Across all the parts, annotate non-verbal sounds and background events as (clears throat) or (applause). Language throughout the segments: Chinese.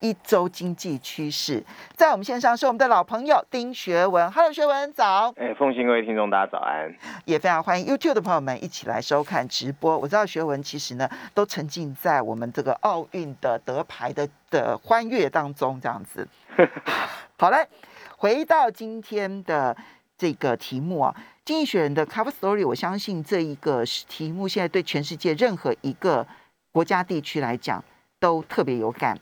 一周经济趋势，在我们线上是我们的老朋友丁学文。Hello，学文早。哎，奉新各位听众，大家早安。也非常欢迎 YouTube 的朋友们一起来收看直播。我知道学文其实呢，都沉浸在我们这个奥运的得牌的的欢悦当中，这样子。(laughs) 好嘞，回到今天的这个题目啊，《经济学人》的 Cover Story，我相信这一个题目现在对全世界任何一个国家地区来讲都特别有感，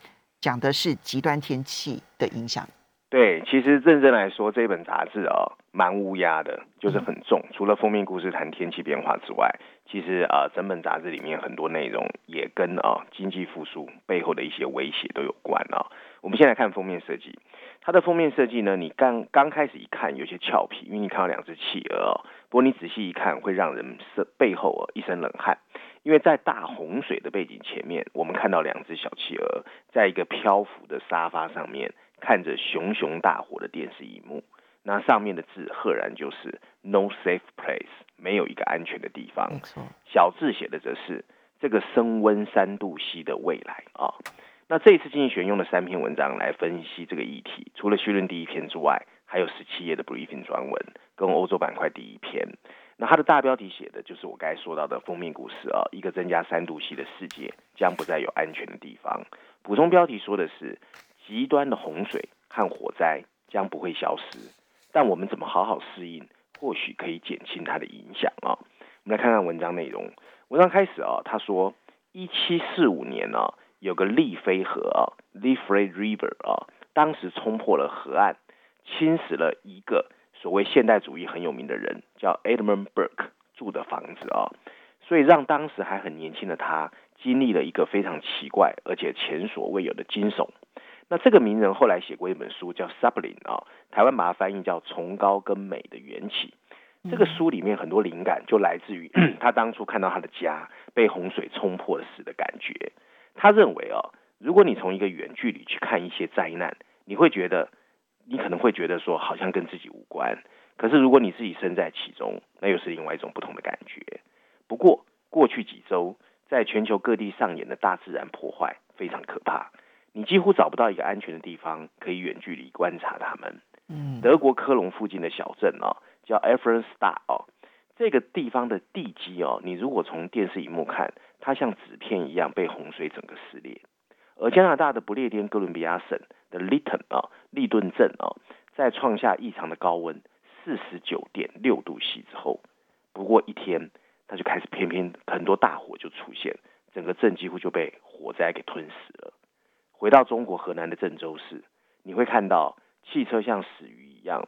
讲的是极端天气的影响。对，其实认真来说，这本杂志啊、蛮乌鸦的，就是很重。除了封面故事谈天气变化之外，其实啊、整本杂志里面很多内容也跟啊、经济复苏背后的一些威胁都有关啊。我们先来看封面设计，它的封面设计呢，你刚刚开始一看有些俏皮，因为你看到两只企鹅哦，不过你仔细一看会让人是背后哦一身冷汗。因为在大洪水的背景前面，我们看到两只小企鹅在一个漂浮的沙发上面，看着熊熊大火的电视荧幕。那上面的字赫然就是 “No safe place”，没有一个安全的地方。小字写的则是这个升温三度 C 的未来啊。那这一次经济学用了三篇文章来分析这个议题，除了序论第一篇之外，还有十七页的 briefing 专文跟欧洲板块第一篇。那它的大标题写的就是我刚才说到的封面故事啊，一个增加三度 C 的世界将不再有安全的地方。补充标题说的是极端的洪水和火灾将不会消失，但我们怎么好好适应，或许可以减轻它的影响啊。我们来看看文章内容。文章开始啊，他说一七四五年呢、有个利菲河啊 （Liffey River） 啊，当时冲破了河岸，侵蚀了一个所谓现代主义很有名的人叫 Edmund Burke 住的房子啊，所以让当时还很年轻的他经历了一个非常奇怪而且前所未有的惊悚。那这个名人后来写过一本书叫《Sublime》啊，台湾把它翻译叫《崇高跟美的缘起》。这个书里面很多灵感就来自于 (clears throat) 他当初看到他的家被洪水冲破时的感觉。他认为哦，如果你从一个远距离去看一些灾难，你会觉得，你可能会觉得说好像跟自己无关。可是如果你自己身在其中，那又是另外一种不同的感觉。不过过去几周，在全球各地上演的大自然破坏非常可怕，你几乎找不到一个安全的地方可以远距离观察它们。嗯，德国科隆附近的小镇哦，叫 e f r e n Star 哦，这个地方的地基哦，你如果从电视荧幕看，它像纸片一样被洪水整个撕裂。而加拿大的不列颠哥伦比亚省的 Lytton 啊，利顿镇啊，在创下异常的高温四十九点六度 C 之后，不过一天，它就开始偏偏很多大火就出现，整个镇几乎就被火灾给吞噬了。回到中国河南的郑州市，你会看到汽车像死鱼一样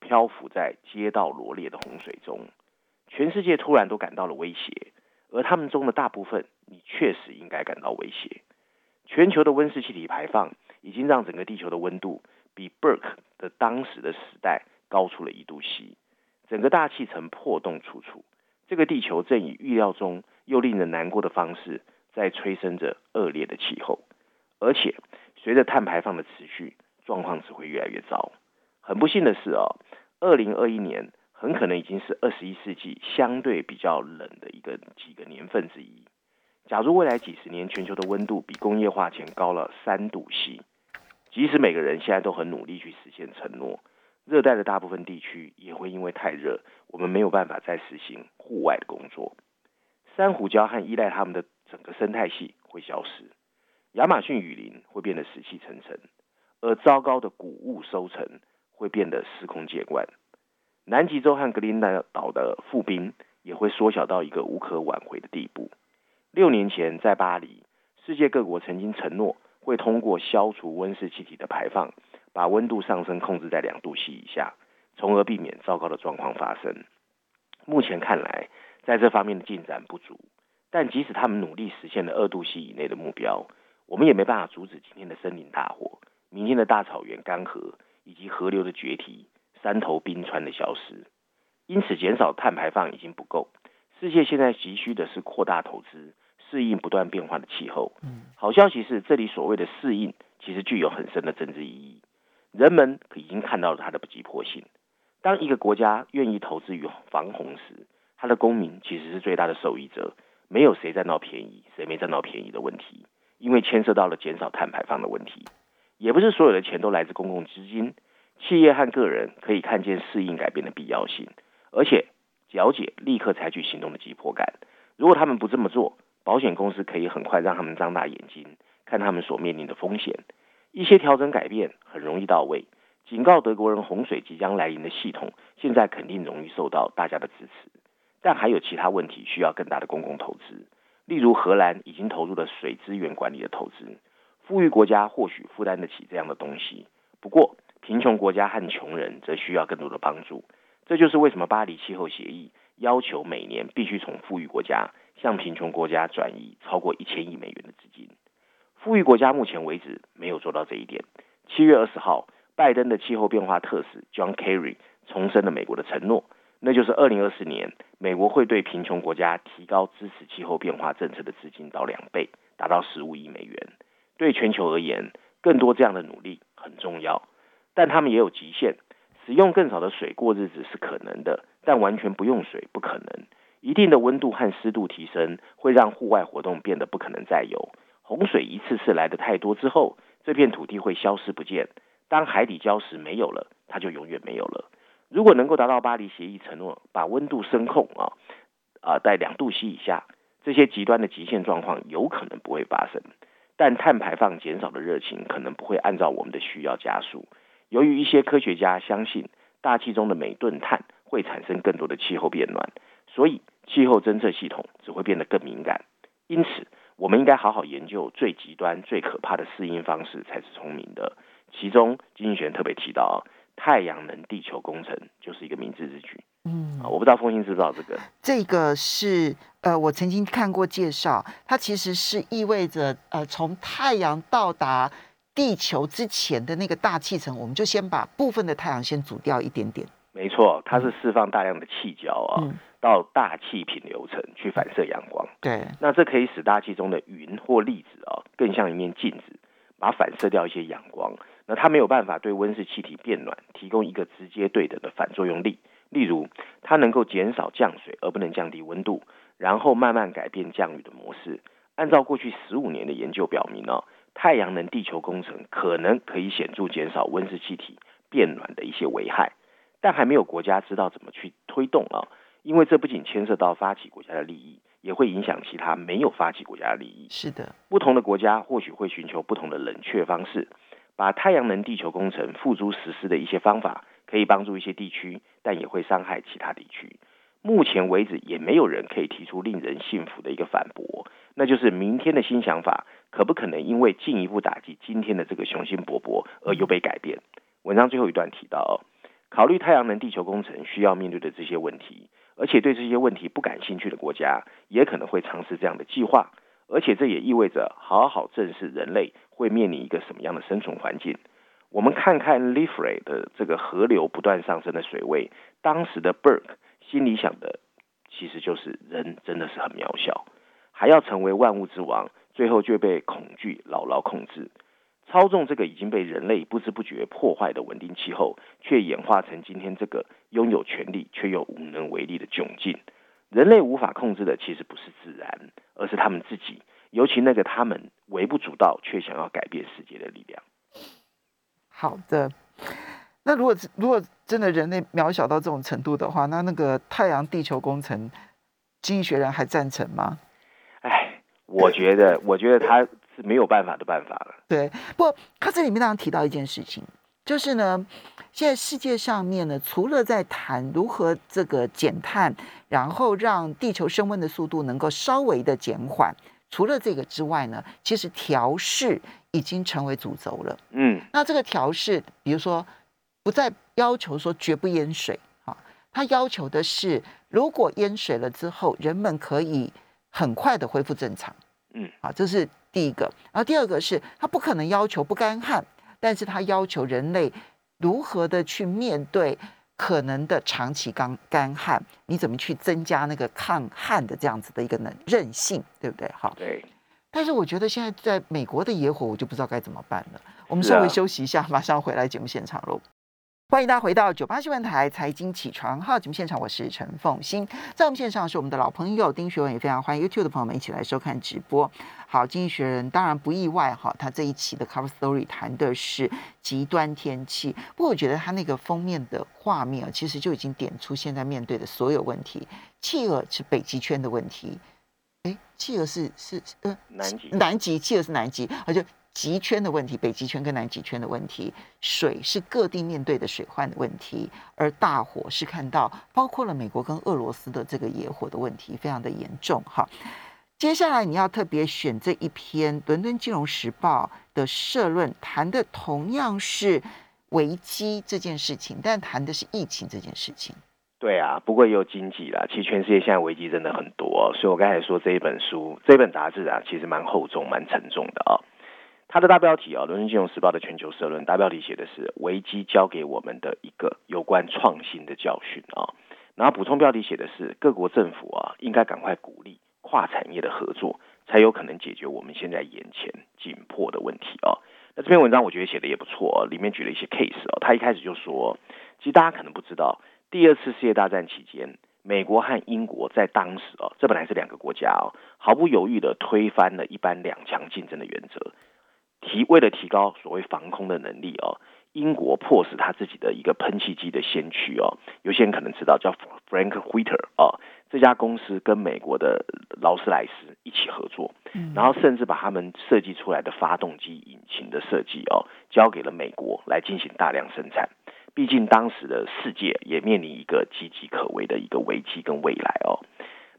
漂浮在街道罗列的洪水中，全世界突然都感到了威胁，而他们中的大部分，你确实应该感到威胁。全球的温室气体排放已经让整个地球的温度比 Burke 的当时的时代高出了一度 C，整个大气层破洞处处。这个地球正以预料中又令人难过的方式，在催生着恶劣的气候，而且随着碳排放的持续，状况只会越来越糟。很不幸的是哦，二零二一年很可能已经是二十一世纪相对比较冷的一个几个年份之一。假如未来几十年全球的温度比工业化前高了三度 C，即使每个人现在都很努力去实现承诺，热带的大部分地区也会因为太热，我们没有办法再实行户外的工作。珊瑚礁和依赖它们的整个生态系会消失，亚马逊雨林会变得死气沉沉，而糟糕的谷物收成会变得司空见惯。南极洲和格陵兰岛的覆冰也会缩小到一个无可挽回的地步。六年前，在巴黎，世界各国曾经承诺会通过消除温室气体的排放，把温度上升控制在两度 C 以下，从而避免糟糕的状况发生。目前看来，在这方面的进展不足，但即使他们努力实现了二度 C 以内的目标，我们也没办法阻止今天的森林大火、明天的大草原干涸以及河流的决堤、山头冰川的消失。因此，减少碳排放已经不够，世界现在急需的是扩大投资，适应不断变化的气候。好消息是，这里所谓的适应，其实具有很深的政治意义。人们已经看到了它的急迫性。当一个国家愿意投资于防洪时，它的公民其实是最大的受益者。没有谁占到便宜，谁没占到便宜的问题，因为牵涉到了减少碳排放的问题。也不是所有的钱都来自公共资金，企业和个人可以看见适应改变的必要性，而且了解立刻采取行动的急迫感。如果他们不这么做，保险公司可以很快让他们张大眼睛看他们所面临的风险。一些调整改变很容易到位。警告德国人洪水即将来临的系统，现在肯定容易受到大家的支持。但还有其他问题需要更大的公共投资，例如荷兰已经投入了水资源管理的投资。富裕国家或许负担得起这样的东西，不过贫穷国家和穷人则需要更多的帮助。这就是为什么巴黎气候协议要求每年必须从富裕国家向贫穷国家转移超过一千亿美元的资金。富裕国家目前为止没有做到这一点。七月二十号，拜登的气候变化特使 John Kerry 重申了美国的承诺。那就是二零二四年，美国会对贫穷国家提高支持气候变化政策的资金到两倍，达到十五亿美元。对全球而言，更多这样的努力很重要，但他们也有极限。使用更少的水过日子是可能的，但完全不用水不可能。一定的温度和湿度提升会让户外活动变得不可能再有。洪水一次次来的太多之后，这片土地会消失不见。当海底礁石没有了，它就永远没有了。如果能够达到巴黎协议承诺，把温度升控啊啊在两度 C 以下，这些极端的极限状况有可能不会发生。但碳排放减少的热情可能不会按照我们的需要加速。由于一些科学家相信大气中的每吨碳会产生更多的气候变暖，所以气候侦测系统只会变得更敏感。因此，我们应该好好研究最极端、最可怕的适应方式才是聪明的。其中，经济学特别提到。太阳能地球工程就是一个明智之举。嗯，我不知道风信知不知道这个？这个是呃，我曾经看过介绍，它其实是意味着呃，从太阳到达地球之前的那个大气层，我们就先把部分的太阳先煮掉一点点。没错，它是释放大量的气胶啊，到大气品流层去反射阳光。对，那这可以使大气中的云或粒子啊，更像一面镜子，把反射掉一些阳光。那它没有办法对温室气体变暖提供一个直接对等的反作用力。例如，它能够减少降水，而不能降低温度，然后慢慢改变降雨的模式。按照过去十五年的研究表明呢，太阳能地球工程可能可以显著减少温室气体变暖的一些危害，但还没有国家知道怎么去推动啊，因为这不仅牵涉到发起国家的利益，也会影响其他没有发起国家的利益。是的，不同的国家或许会寻求不同的冷却方式。把太阳能地球工程付诸实施的一些方法，可以帮助一些地区，但也会伤害其他地区。目前为止，也没有人可以提出令人信服的一个反驳，那就是明天的新想法可不可能因为进一步打击今天的这个雄心勃勃而又被改变？文章最后一段提到，考虑太阳能地球工程需要面对的这些问题，而且对这些问题不感兴趣的国家，也可能会尝试这样的计划。而且这也意味着好好正视人类会面临一个什么样的生存环境。我们看看 l i f r e 的这个河流不断上升的水位，当时的 Burke 心里想的其实就是人真的是很渺小，还要成为万物之王，最后却被恐惧牢牢控制，操纵这个已经被人类不知不觉破坏的稳定气候，却演化成今天这个拥有权力却又无能为力的窘境。人类无法控制的其实不是自然，而是他们自己，尤其那个他们微不足道却想要改变世界的力量。好的，那如果如果真的人类渺小到这种程度的话，那那个太阳地球工程，经济学人还赞成吗？哎，我觉得，我觉得他是没有办法的办法了。对，不过他这里面当然提到一件事情，就是呢。现在世界上面呢，除了在谈如何这个减碳，然后让地球升温的速度能够稍微的减缓，除了这个之外呢，其实调试已经成为主轴了。嗯，那这个调试，比如说不再要求说绝不淹水啊，他要求的是，如果淹水了之后，人们可以很快的恢复正常。嗯，啊，这是第一个。然后第二个是，他不可能要求不干旱，但是他要求人类。如何的去面对可能的长期干干旱，你怎么去增加那个抗旱的这样子的一个能韧性，对不对？好，对。但是我觉得现在在美国的野火，我就不知道该怎么办了。我们稍微休息一下，马上回来节目现场喽。欢迎大家回到九八新闻台财经起床号节目现场，我是陈凤欣，在我们线上是我们的老朋友丁学文，也非常欢迎 YouTube 的朋友们一起来收看直播。好，经济学人当然不意外哈，他这一期的 Cover Story 谈的是极端天气，不过我觉得他那个封面的画面啊，其实就已经点出现在面对的所有问题。企鹅是北极圈的问题，哎，企鹅是是呃南极，南极企鹅是南极，而且。极圈的问题，北极圈跟南极圈的问题，水是各地面对的水患的问题，而大火是看到包括了美国跟俄罗斯的这个野火的问题，非常的严重哈。接下来你要特别选这一篇《伦敦金融时报》的社论，谈的同样是危机这件事情，但谈的是疫情这件事情。对啊，不过也有经济啦。其实全世界现在危机真的很多，所以我刚才说这一本书、这本杂志啊，其实蛮厚重、蛮沉重的啊。它的大标题啊，《伦敦金融时报》的全球社论大标题写的是“危机教给我们的一个有关创新的教训”啊，然后补充标题写的是各国政府啊应该赶快鼓励跨产业的合作，才有可能解决我们现在眼前紧迫的问题啊。那这篇文章我觉得写的也不错，里面举了一些 case 啊。他一开始就说，其实大家可能不知道，第二次世界大战期间，美国和英国在当时啊，这本来是两个国家哦，毫不犹豫的推翻了一般两强竞争的原则。提为了提高所谓防空的能力哦，英国迫使他自己的一个喷气机的先驱哦，有些人可能知道叫 Frank Whitter 哦，这家公司跟美国的劳斯莱斯一起合作，然后甚至把他们设计出来的发动机引擎的设计哦，交给了美国来进行大量生产。毕竟当时的世界也面临一个岌岌可危的一个危机跟未来哦。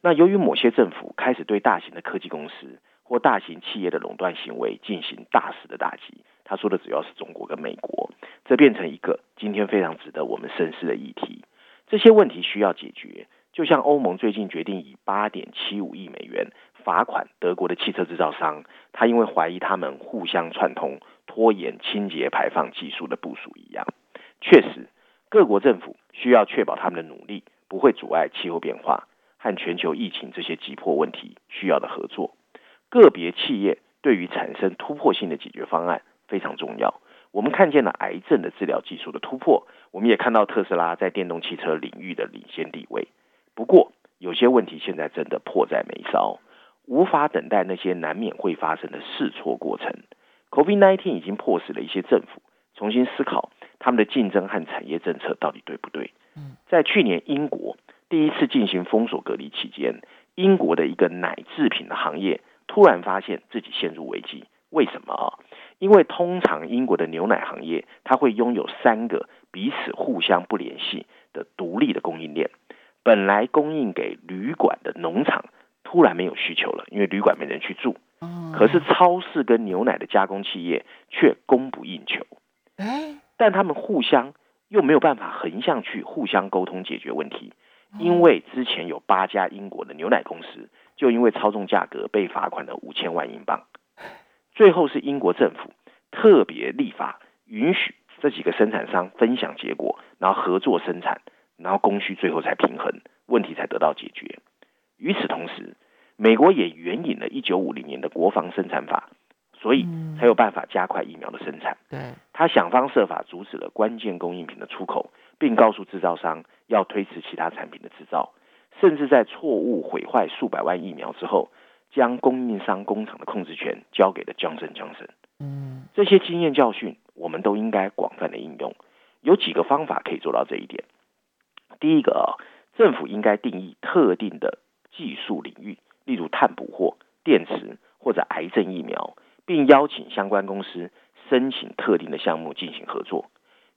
那由于某些政府开始对大型的科技公司。或大型企业的垄断行为进行大肆的打击，他说的主要是中国跟美国，这变成一个今天非常值得我们深思的议题。这些问题需要解决，就像欧盟最近决定以八点七五亿美元罚款德国的汽车制造商，他因为怀疑他们互相串通拖延清洁排放技术的部署一样。确实，各国政府需要确保他们的努力不会阻碍气候变化和全球疫情这些急迫问题需要的合作。个别企业对于产生突破性的解决方案非常重要。我们看见了癌症的治疗技术的突破，我们也看到特斯拉在电动汽车领域的领先地位。不过，有些问题现在真的迫在眉梢，无法等待那些难免会发生的试错过程。COVID-19 已经迫使了一些政府重新思考他们的竞争和产业政策到底对不对。在去年英国第一次进行封锁隔离期间，英国的一个奶制品的行业。突然发现自己陷入危机，为什么啊？因为通常英国的牛奶行业，它会拥有三个彼此互相不联系的独立的供应链。本来供应给旅馆的农场，突然没有需求了，因为旅馆没人去住。可是超市跟牛奶的加工企业却供不应求。但他们互相又没有办法横向去互相沟通解决问题，因为之前有八家英国的牛奶公司。就因为操纵价格被罚款了五千万英镑，最后是英国政府特别立法允许这几个生产商分享结果，然后合作生产，然后供需最后才平衡，问题才得到解决。与此同时，美国也援引了一九五零年的国防生产法，所以才有办法加快疫苗的生产。对，他想方设法阻止了关键供应品的出口，并告诉制造商要推迟其他产品的制造。甚至在错误毁坏数百万疫苗之后，将供应商工厂的控制权交给了江森江森。嗯，这些经验教训，我们都应该广泛的应用。有几个方法可以做到这一点。第一个啊，政府应该定义特定的技术领域，例如碳捕获、电池或者癌症疫苗，并邀请相关公司申请特定的项目进行合作。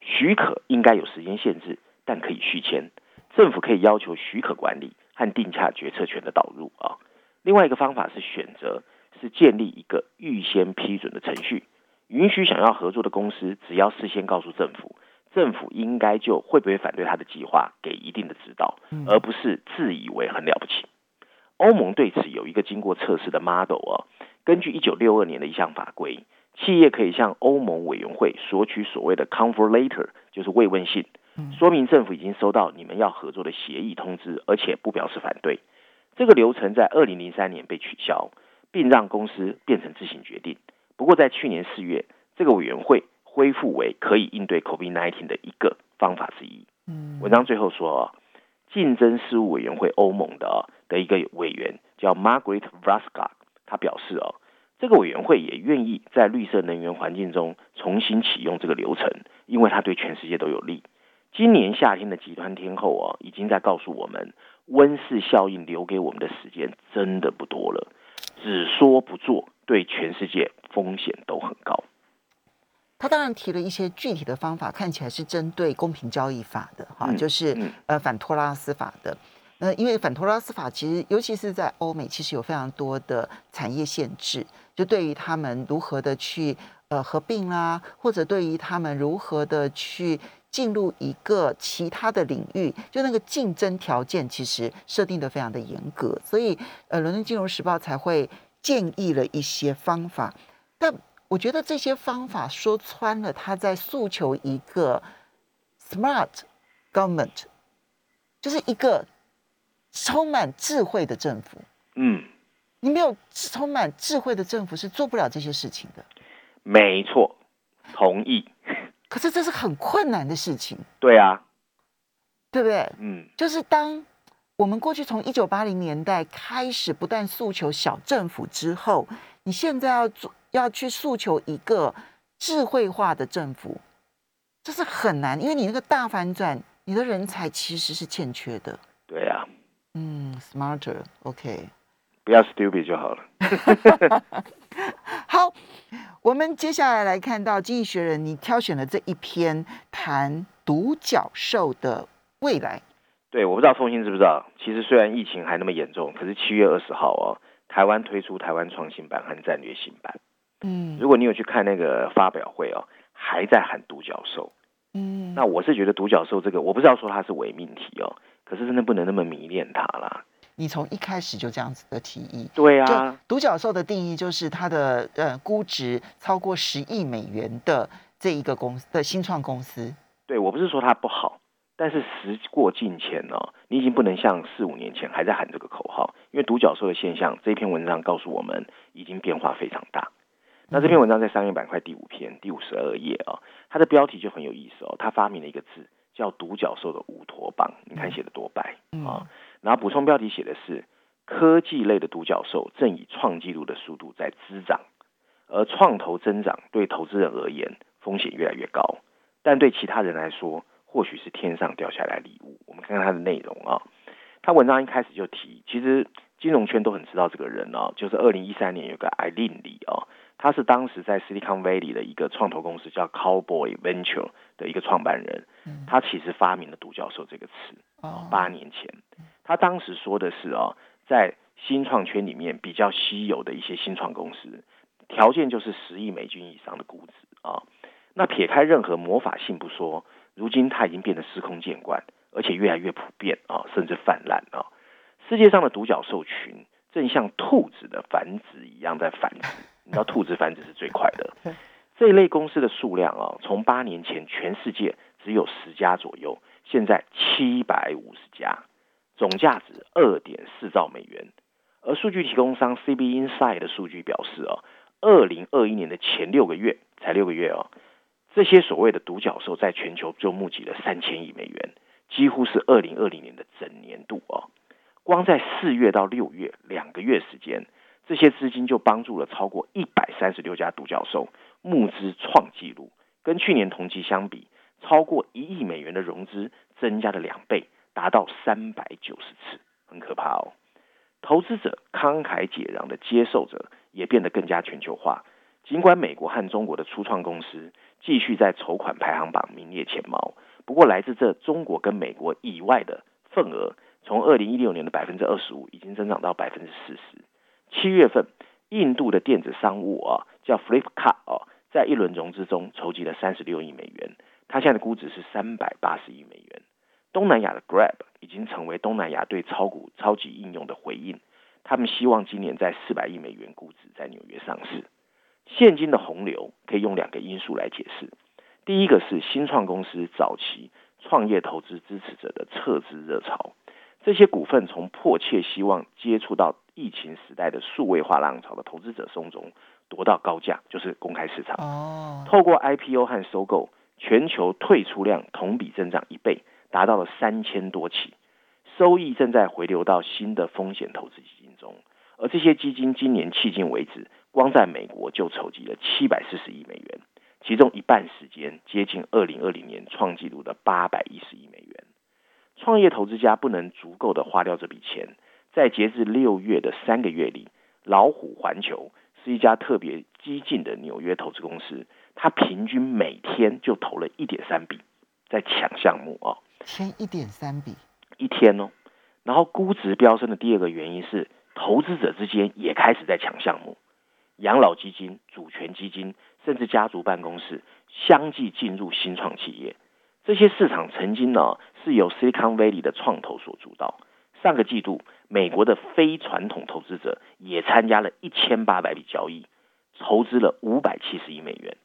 许可应该有时间限制，但可以续签。政府可以要求许可管理和定价决策权的导入啊。另外一个方法是选择是建立一个预先批准的程序，允许想要合作的公司只要事先告诉政府，政府应该就会不会反对他的计划给一定的指导，而不是自以为很了不起。欧盟对此有一个经过测试的 model 啊。根据一九六二年的一项法规，企业可以向欧盟委员会索取所谓的 comfort letter，就是慰问信。说明政府已经收到你们要合作的协议通知，而且不表示反对。这个流程在二零零三年被取消，并让公司变成自行决定。不过在去年四月，这个委员会恢复为可以应对 COVID-19 的一个方法之一。嗯，文章最后说，竞争事务委员会欧盟的的一个委员叫 Margaret Vraska，他表示哦，这个委员会也愿意在绿色能源环境中重新启用这个流程，因为它对全世界都有利。今年夏天的极端天候啊，已经在告诉我们，温室效应留给我们的时间真的不多了。只说不做，对全世界风险都很高。他当然提了一些具体的方法，看起来是针对公平交易法的哈，嗯就是嗯呃反托拉斯法的。那因为反托拉斯法其实尤其是在欧美，其实有非常多的产业限制，就对于他们如何的去呃合并啦，或者对于他们如何的去进入一个其他的领域，就那个竞争条件其实设定的非常的严格，所以呃，伦敦金融时报才会建议了一些方法，但我觉得这些方法说穿了，他在诉求一个 smart government，就是一个充满智慧的政府。嗯，你没有充满智慧的政府是做不了这些事情的。没错，同意。可是这是很困难的事情，对啊，对不对？嗯就是当我们过去从一九八零年代开始不断诉求小政府之后，你现在要做要去诉求一个智慧化的政府，这是很难，因为你那个大反转，你的人才其实是欠缺的。对啊，嗯，smarter，OK，、不要 stupid 就好了。(laughs) 好，我们接下来来看到《经济学人》，你挑选了这一篇谈独角兽的未来。对，我不知道凤欣知不知道，其实虽然疫情还那么严重，可是七月二十号哦，台湾推出台湾创新版和战略新版。嗯如果你有去看那个发表会哦，还在喊独角兽。嗯，那我是觉得独角兽这个，我不知道说它是伪命题哦，可是真的不能那么迷恋它啦。你从一开始就这样子的提议。对啊，独角兽的定义就是它的呃估值超过十亿美元的这一个公司的新创公司。对我不是说它不好，但是时过境迁哦，你已经不能像四五年前还在喊这个口号，因为独角兽的现象，这篇文章告诉我们已经变化非常大。那这篇文章在商业板块第五篇第五十二页啊、它的标题就很有意思哦，它发明了一个字叫“独角兽的乌托邦”，你看写的多白嗯啊、然后补充标题写的是科技类的独角兽正以创纪录的速度在滋长，而创投增长对投资人而言风险越来越高，但对其他人来说或许是天上掉下来礼物。我们看看它的内容啊，他文章一开始就提，其实金融圈都很知道这个人啊，就是二零一三年有个艾琳里啊，他是当时在 Silicon Valley 的一个创投公司叫 Cowboy Venture 的一个创办人，嗯他其实发明了“独角兽”这个词。哦八年前，他当时说的是哦，在新创圈里面比较稀有的一些新创公司，条件就是十亿美金以上的估值啊、那撇开任何魔法性不说，如今它已经变得司空见惯，而且越来越普遍啊、甚至泛滥啊、世界上的独角兽群正像兔子的繁殖一样在繁殖，(laughs) 你知道兔子繁殖是最快的。这一类公司的数量啊，从八年前全世界只有十家左右，现在七百五十家，总价值二点四兆美元。而数据提供商 CB Insight 的数据表示哦，二零二一年的前六个月，才六个月哦，这些所谓的独角兽在全球就募集了三千亿美元，几乎是二零二零年的整年度哦。光在四月到六月两个月时间，这些资金就帮助了超过一百三十六家独角兽募资创纪录，跟去年同期相比，超过一亿美元的融资增加了两倍，达到三百九十次，很可怕哦。投资者慷慨解囊的接受者也变得更加全球化。尽管美国和中国的初创公司继续在筹款排行榜名列前茅，不过来自这中国跟美国以外的份额，从二零一六年的百分之二十五已经增长到百分之四十。七月份，印度的电子商务啊，叫 Flipkart 啊，在一轮融资中筹集了三十六亿美元，它现在的估值是三百八十亿美元。东南亚的 Grab 已经成为东南亚对超股超级应用的回应，他们希望今年在四百亿美元估值在纽约上市。现金的洪流可以用两个因素来解释，第一个是新创公司早期创业投资支持者的撤资热潮。这些股份从迫切希望接触到疫情时代的数位化浪潮的投资者手中夺到高价，就是公开市场。哦，透过 IPO 和收购，全球退出量同比增长一倍，达到了三千多起，收益正在回流到新的风险投资基金中。而这些基金今年迄今为止，光在美国就筹集了七百四十亿美元，其中一半时间接近二零二零年创纪录的八百一十亿美元。创业投资家不能足够的花掉这笔钱，在截至六月的三个月里，老虎环球是一家特别激进的纽约投资公司，它平均每天就投了一点三笔在抢项目啊，天一点三笔，一天哦。然后估值飙升的第二个原因是，投资者之间也开始在抢项目，养老基金、主权基金甚至家族办公室相继进入新创企业。这些市场曾经呢是由 Silicon Valley 的创投所主导。上个季度，美国的非传统投资者也参加了一千八百笔交易，筹资了五百七十亿美元。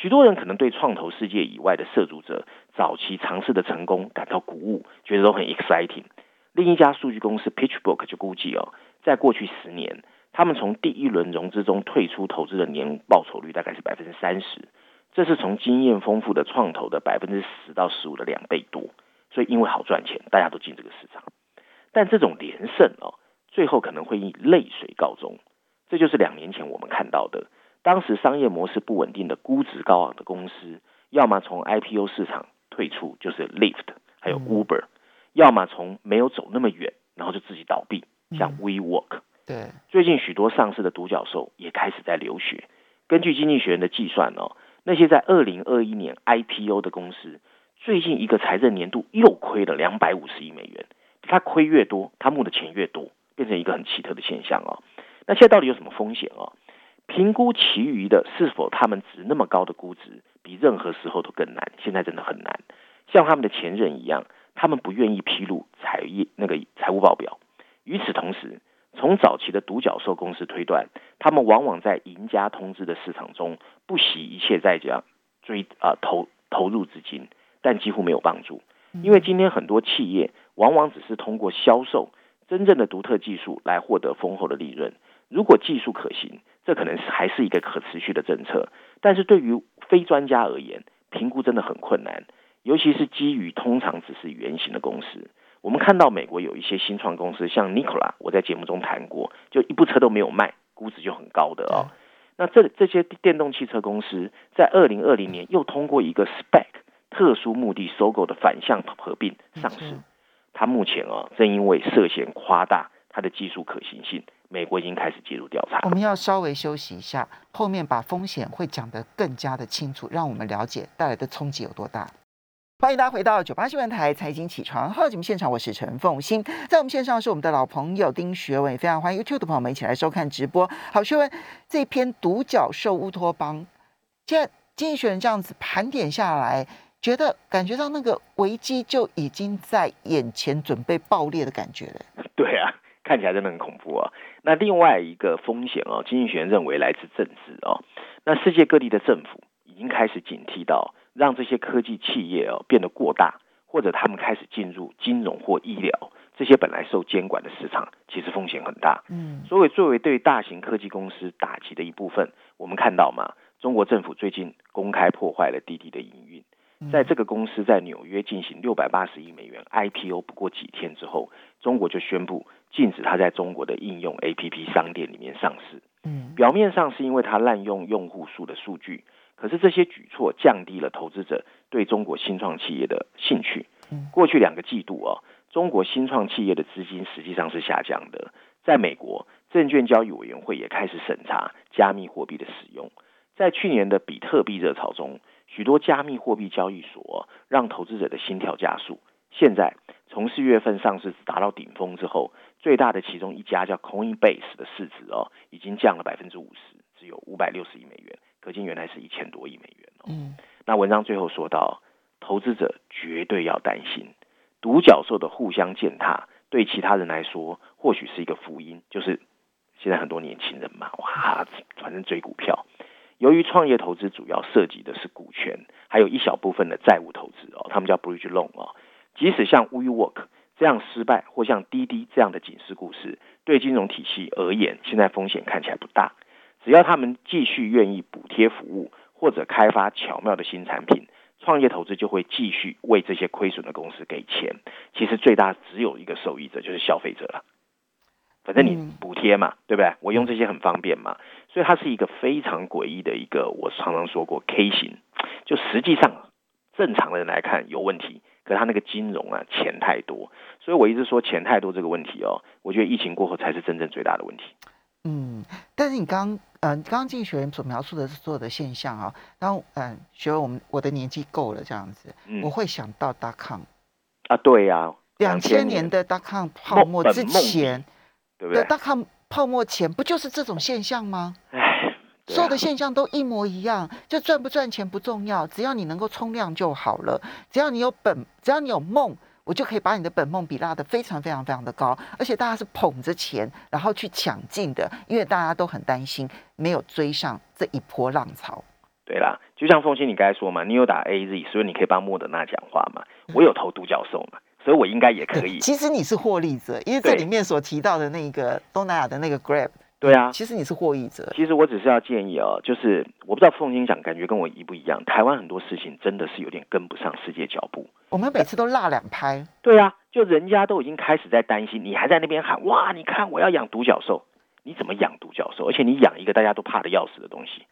许多人可能对创投世界以外的涉足者早期尝试的成功感到鼓舞，觉得都很 exciting。另一家数据公司 PitchBook 就估计哦，在过去十年，他们从第一轮融资中退出投资的年报酬率大概是百分之三十。这是从经验丰富的创投的百分之十到十五的两倍多，所以因为好赚钱，大家都进这个市场。但这种连胜哦，最后可能会以泪水告终。这就是两年前我们看到的，当时商业模式不稳定的估值高昂的公司，要么从 IPO 市场退出，就是 Lyft，还有 Uber；要么从没有走那么远，然后就自己倒闭，像 WeWork。对，最近许多上市的独角兽也开始在流血。根据经济学人的计算哦。那些在二零二一年 IPO 的公司，最近一个财政年度又亏了两百五十亿美元。它亏越多，它募的钱越多，变成一个很奇特的现象哦。那现在到底有什么风险哦？评估其余的是否他们值那么高的估值，比任何时候都更难。现在真的很难。像他们的前任一样，他们不愿意披露财业那个财务报表。与此同时，从早期的独角兽公司推断，他们往往在赢家通知的市场中不惜一切代价追啊投投入资金，但几乎没有帮助。因为今天很多企业往往只是通过销售真正的独特技术来获得丰厚的利润。如果技术可行，这可能是还是一个可持续的政策。但是对于非专家而言，评估真的很困难，尤其是基于通常只是原型的公司。我们看到美国有一些新创公司，像 Nikola，我在节目中谈过，就一部车都没有卖，估值就很高的哦。那这这些电动汽车公司在二零二零年又通过一个 Spec 特殊目的收购的反向合并上市，它目前哦正因为涉嫌夸大它的技术可行性，美国已经开始介入调查。我们要稍微休息一下，后面把风险会讲得更加的清楚，让我们了解带来的冲击有多大。欢迎大家回到九八新闻台财经起床号节目现场，我是陈凤欣，在我们线上是我们的老朋友丁学文，也非常欢迎 YouTube 的朋友们一起来收看直播。好，学文这篇独角兽乌托邦，现在经济学人这样子盘点下来，觉得感觉到那个危机就已经在眼前，准备爆裂的感觉了。(laughs) 对啊，看起来真的很恐怖啊。那另外一个风险哦，经济学人认为来自政治哦，那世界各地的政府已经开始警惕到。让这些科技企业哦变得过大，或者他们开始进入金融或医疗这些本来受监管的市场，其实风险很大。嗯，所以作为对大型科技公司打击的一部分，我们看到嘛，中国政府最近公开破坏了滴滴的营运。在这个公司在纽约进行六百八十亿美元 IPO 不过几天之后，中国就宣布禁止它在中国的应用 APP 商店里面上市。嗯，表面上是因为它滥用用户数的数据。可是这些举措降低了投资者对中国新创企业的兴趣。过去两个季度啊，中国新创企业的资金实际上是下降的。在美国，证券交易委员会也开始审查加密货币的使用。在去年的比特币热潮中，许多加密货币交易所让投资者的心跳加速。现在从四月份上市达到顶峰之后，最大的其中一家叫 Coinbase 的市值哦，已经降了百分之五十，只有五百六十亿美元。可见原来是一千多亿美元哦。嗯，那文章最后说到，投资者绝对要担心，独角兽的互相践踏，对其他人来说或许是一个福音。就是现在很多年轻人嘛，哇，反正追股票，由于创业投资主要涉及的是股权，还有一小部分的债务投资哦，他们叫 bridge loan 哦。即使像 WeWork 这样失败，或像滴滴这样的警示故事，对金融体系而言，现在风险看起来不大。只要他们继续愿意补贴服务，或者开发巧妙的新产品，创业投资就会继续为这些亏损的公司给钱。其实最大只有一个受益者，就是消费者了。反正你补贴嘛，对不对？我用这些很方便嘛，所以它是一个非常诡异的一个。我常常说过 K 型，就实际上正常的人来看有问题，可是他那个金融啊钱太多，所以我一直说钱太多这个问题哦，我觉得疫情过后才是真正最大的问题。嗯，但是你刚嗯刚刚进学员所描述的是所有的现象啊，然后嗯学员我们我的年纪够了这样子，我会想到 dot com 啊，对呀，两千年的 dot com 泡沫之前。对不对？大看泡沫前不就是这种现象吗？哎，所有的现象都一模一样，就赚不赚钱不重要，只要你能够冲量就好了。只要你有本，只要你有梦，我就可以把你的本梦比拉得非常非常非常的高。而且大家是捧着钱然后去抢进的，因为大家都很担心没有追上这一波浪潮。对啦，就像凤青你刚才说嘛，你有打 A Z，所以你可以帮莫德纳讲话嘛。我有投独角兽嘛。所以我应该也可以。(laughs) 其实你是获利者，因为这里面所提到的那个东南亚的那个 Grab，对啊，其实你是获益者。其实我只是要建议哦，就是我不知道凤金讲，感觉跟我一不一样。台湾很多事情真的是有点跟不上世界脚步。我们每次都落两拍。对啊，就人家都已经开始在担心，你还在那边喊哇！你看我要养独角兽，你怎么养独角兽？而且你养一个大家都怕的要死的东西。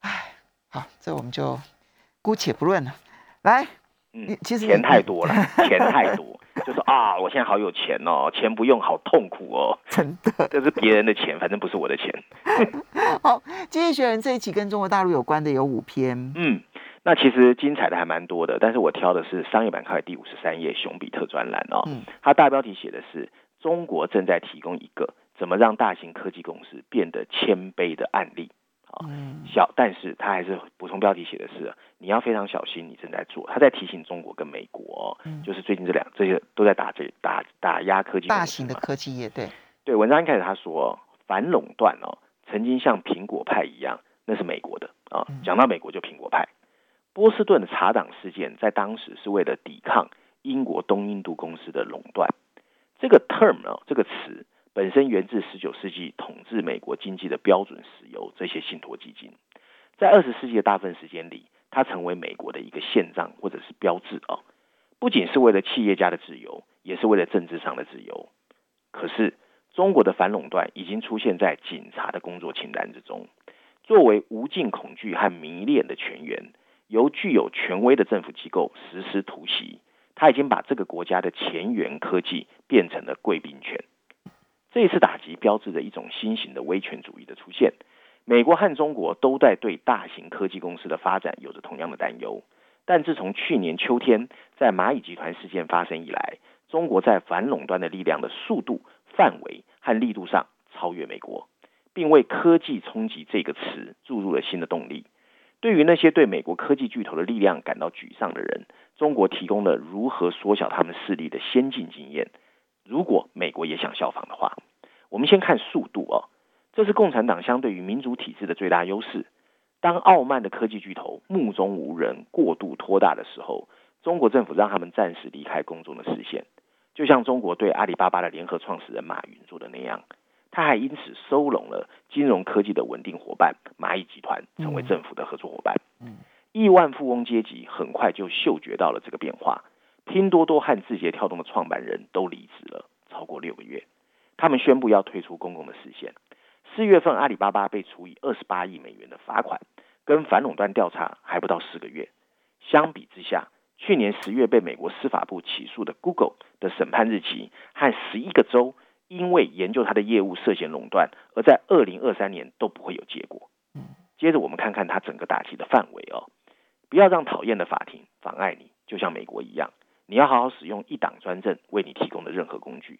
哎，好，这我们就姑且不论了。来。嗯，其实钱太多了，钱太多，就是啊，我现在好有钱哦，钱不用好痛苦哦，真的，这是别人的钱，反正不是我的钱。(laughs) 好，经济学人这一期跟中国大陆有关的有五篇，嗯，那其实精彩的还蛮多的，但是我挑的是商业板块第五十三页熊彼特专栏哦，嗯，它大标题写的是中国正在提供一个怎么让大型科技公司变得谦卑的案例。嗯，小，但是他还是补充标题写的是，你要非常小心，你正在做。他在提醒中国跟美国，嗯就是最近这两这些都在打这打打压科技大型的科技业，对对。文章一开始他说反垄断哦，曾经像苹果派一样，那是美国的啊。讲到美国就苹果派。波士顿的查党事件在当时是为了抵抗英国东印度公司的垄断。这个 term 哦，这个词。本身源自十九世纪统治美国经济的标准石油这些信托基金，在二十世纪的大部分时间里，它成为美国的一个宪章或者是标志啊，不仅是为了企业家的自由，也是为了政治上的自由。可是，中国的反垄断已经出现在警察的工作清单之中，作为无尽恐惧和迷恋的泉源，由具有权威的政府机构实施突袭，他已经把这个国家的前沿科技变成了贵宾权。这一次打击标志着一种新型的威权主义的出现。美国和中国都在对大型科技公司的发展有着同样的担忧。但自从去年秋天在蚂蚁集团事件发生以来，中国在反垄断的力量的速度、范围和力度上超越美国，并为“科技冲击”这个词注入了新的动力。对于那些对美国科技巨头的力量感到沮丧的人，中国提供了如何缩小他们势力的先进经验。如果美国也想效仿的话，我们先看速度哦。这是共产党相对于民主体制的最大优势。当傲慢的科技巨头目中无人、过度拖大的时候，中国政府让他们暂时离开公众的视线，就像中国对阿里巴巴的联合创始人马云做的那样。他还因此收拢了金融科技的稳定伙伴蚂蚁集团，成为政府的合作伙伴。亿万富翁阶级很快就嗅觉到了这个变化。拼多多和字节跳动的创办人都离职了，超过六个月。他们宣布要退出公共的视线。四月份，阿里巴巴被处以二十八亿美元的罚款，跟反垄断调查还不到四个月。相比之下，去年十月被美国司法部起诉的 Google 的审判日期和十一个州因为研究它的业务涉嫌垄断，而在二零二三年都不会有结果。接着我们看看它整个打击的范围哦，不要让讨厌的法庭妨碍你，就像美国一样。你要好好使用一党专政为你提供的任何工具。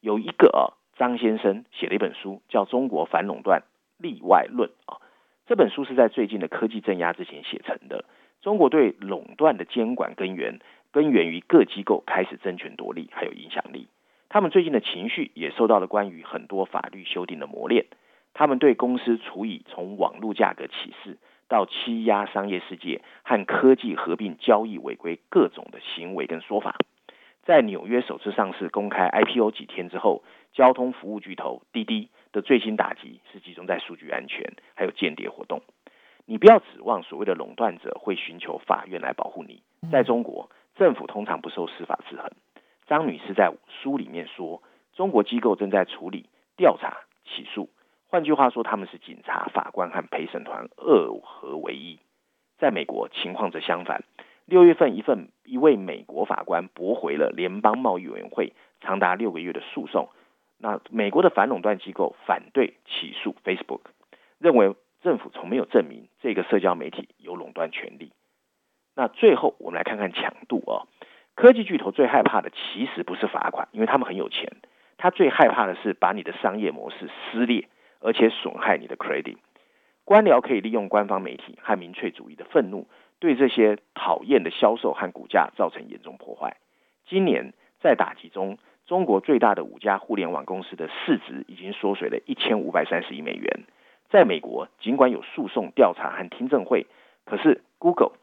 有一个啊，张先生写了一本书，叫《中国反垄断例外论》啊。这本书是在最近的科技镇压之前写成的。中国对垄断的监管根源，根源于各机构开始争权夺利，还有影响力。他们最近的情绪也受到了关于很多法律修订的磨练。他们对公司处以从网络价格起势到欺压商业世界和科技合并交易违规各种的行为跟说法。在纽约首次上市公开 IPO 几天之后，交通服务巨头滴滴的最新打击是集中在数据安全还有间谍活动。你不要指望所谓的垄断者会寻求法院来保护你。在中国，政府通常不受司法制衡。张女士在书里面说，中国机构正在处理、调查、起诉。换句话说，他们是警察、法官和陪审团二合为一。在美国，情况则相反。六月份，一份一位美国法官驳回了联邦贸易委员会长达六个月的诉讼。那美国的反垄断机构反对起诉 Facebook，认为政府从没有证明这个社交媒体有垄断权利。那最后，我们来看看强度哦。科技巨头最害怕的其实不是罚款，因为他们很有钱。他最害怕的是把你的商业模式撕裂，而且损害你的 credit。官僚可以利用官方媒体和民粹主义的愤怒。对这些讨厌的销售和股价造成严重破坏。今年在打击中，中国最大的五家互联网公司的市值已经缩水了一千五百三十亿美元。在美国，尽管有诉讼调查和听证会，可是 Google、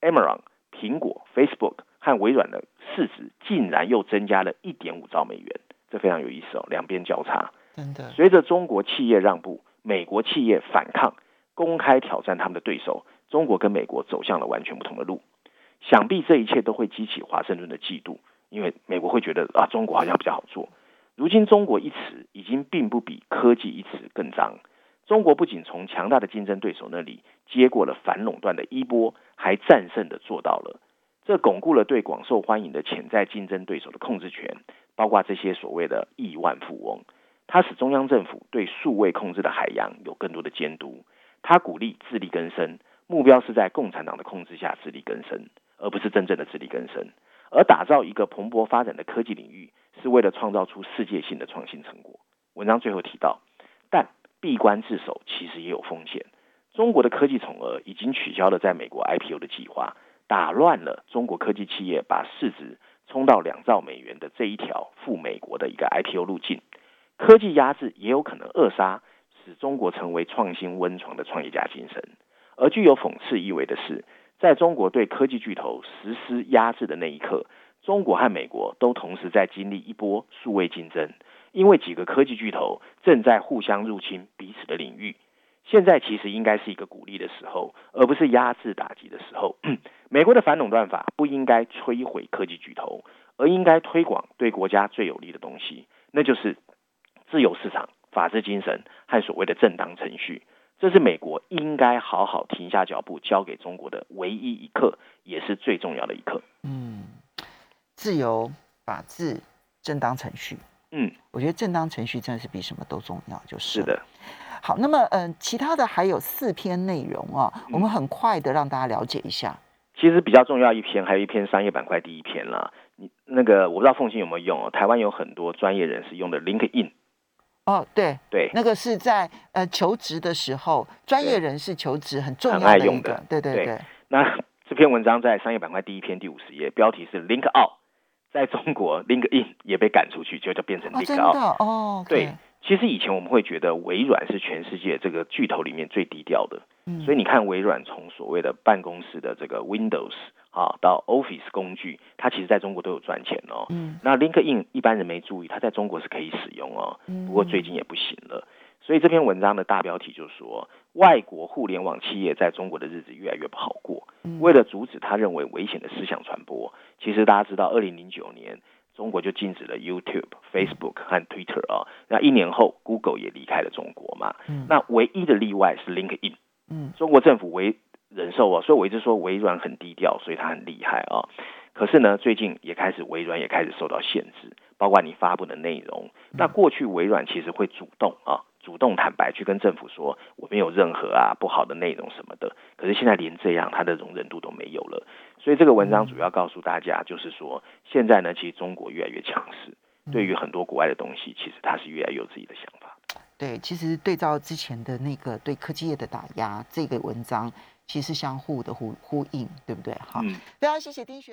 Amazon、苹果、Facebook 和微软的市值竟然又增加了一点五兆美元，这非常有意思哦，两边交叉。的，随着中国企业让步，美国企业反抗，公开挑战他们的对手。中国跟美国走向了完全不同的路，想必这一切都会激起华盛顿的嫉妒，因为美国会觉得啊，中国好像比较好做。如今，中国一词已经并不比科技一词更脏。中国不仅从强大的竞争对手那里接过了反垄断的衣钵，还战胜的做到了。这巩固了对广受欢迎的潜在竞争对手的控制权，包括这些所谓的亿万富翁。它使中央政府对数位控制的海洋有更多的监督。它鼓励自力更生。目标是在共产党的控制下自力更生，而不是真正的自力更生。而打造一个蓬勃发展的科技领域，是为了创造出世界性的创新成果。文章最后提到，但闭关自守其实也有风险。中国的科技宠儿已经取消了在美国 IPO 的计划，打乱了中国科技企业把市值冲到两兆美元的这一条赴美国的一个 IPO 路径。科技压制也有可能扼杀使中国成为创新温床的创业家精神。而具有讽刺意味的是，在中国对科技巨头实施压制的那一刻，中国和美国都同时在经历一波数位竞争，因为几个科技巨头正在互相入侵彼此的领域。现在其实应该是一个鼓励的时候，而不是压制打击的时候。(clears throat) 美国的反垄断法不应该摧毁科技巨头，而应该推广对国家最有利的东西，那就是自由市场、法治精神和所谓的正当程序。这是美国应该好好停下脚步，交给中国的唯一一课，也是最重要的一课。嗯，自由、法治、正当程序。嗯，我觉得正当程序真的是比什么都重要，就是是的。好，那么嗯，其他的还有四篇内容啊，我们很快的让大家了解一下。其实比较重要一篇，还有一篇商业板块第一篇了。你那个我不知道凤信有没有用哦，台湾有很多专业人士用的 LinkedIn。哦，对对，那个是在呃求职的时候，专业人士求职很重要的一个，对对对。那这篇文章在商业板块第一篇第五十页，标题是 Link Out，在中国 Link In 也被赶出去，就就变成 Link Out。哦，对。其实以前我们会觉得微软是全世界这个巨头里面最低调的，所以你看微软从所谓的办公室的这个 Windows 啊到 Office 工具，它其实在中国都有赚钱哦。嗯，那 LinkedIn 一般人没注意，它在中国是可以使用哦，不过最近也不行了。所以这篇文章的大标题就是说，外国互联网企业在中国的日子越来越不好过。为了阻止他认为危险的思想传播，其实大家知道，二零零九年。中国就禁止了 YouTube、Facebook 和 Twitter 啊，那一年后，Google 也离开了中国嘛。那唯一的例外是 LinkedIn。嗯，中国政府为忍受啊，所以我一直说微软很低调，所以它很厉害啊。可是呢，最近也开始微软也开始受到限制，包括你发布的内容。那过去微软其实会主动啊。主动坦白去跟政府说我没有任何啊不好的内容什么的，可是现在连这样它的容忍度都没有了，所以这个文章主要告诉大家，就是说现在呢，其实中国越来越强势，对于很多国外的东西，其实它是越来越有自己的想法。对，其实对照之前的那个对科技业的打压，这个文章其实相互的呼呼应，对不对？好，非常谢谢丁学。